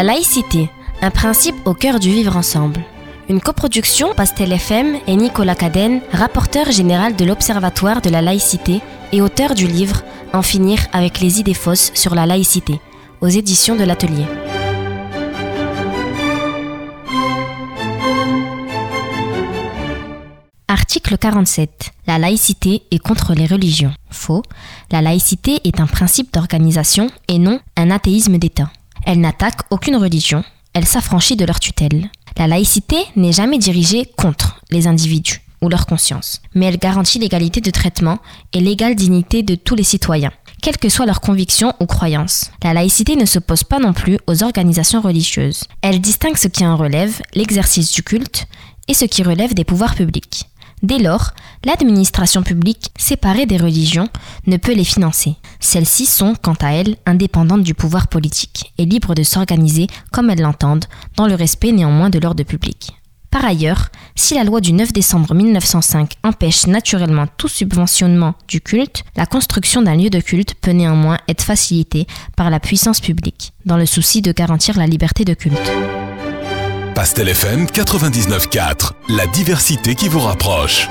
La laïcité, un principe au cœur du vivre ensemble. Une coproduction Pastel FM et Nicolas Cadenne, rapporteur général de l'Observatoire de la laïcité et auteur du livre En finir avec les idées fausses sur la laïcité, aux éditions de l'Atelier. Article 47. La laïcité est contre les religions. Faux. La laïcité est un principe d'organisation et non un athéisme d'État. Elle n'attaque aucune religion, elle s'affranchit de leur tutelle. La laïcité n'est jamais dirigée contre les individus ou leur conscience, mais elle garantit l'égalité de traitement et l'égale dignité de tous les citoyens, quelles que soient leurs convictions ou croyances. La laïcité ne s'oppose pas non plus aux organisations religieuses. Elle distingue ce qui en relève, l'exercice du culte, et ce qui relève des pouvoirs publics. Dès lors, l'administration publique, séparée des religions, ne peut les financer. Celles-ci sont, quant à elles, indépendantes du pouvoir politique et libres de s'organiser comme elles l'entendent, dans le respect néanmoins de l'ordre public. Par ailleurs, si la loi du 9 décembre 1905 empêche naturellement tout subventionnement du culte, la construction d'un lieu de culte peut néanmoins être facilitée par la puissance publique, dans le souci de garantir la liberté de culte. Pastel FM 99.4, la diversité qui vous rapproche.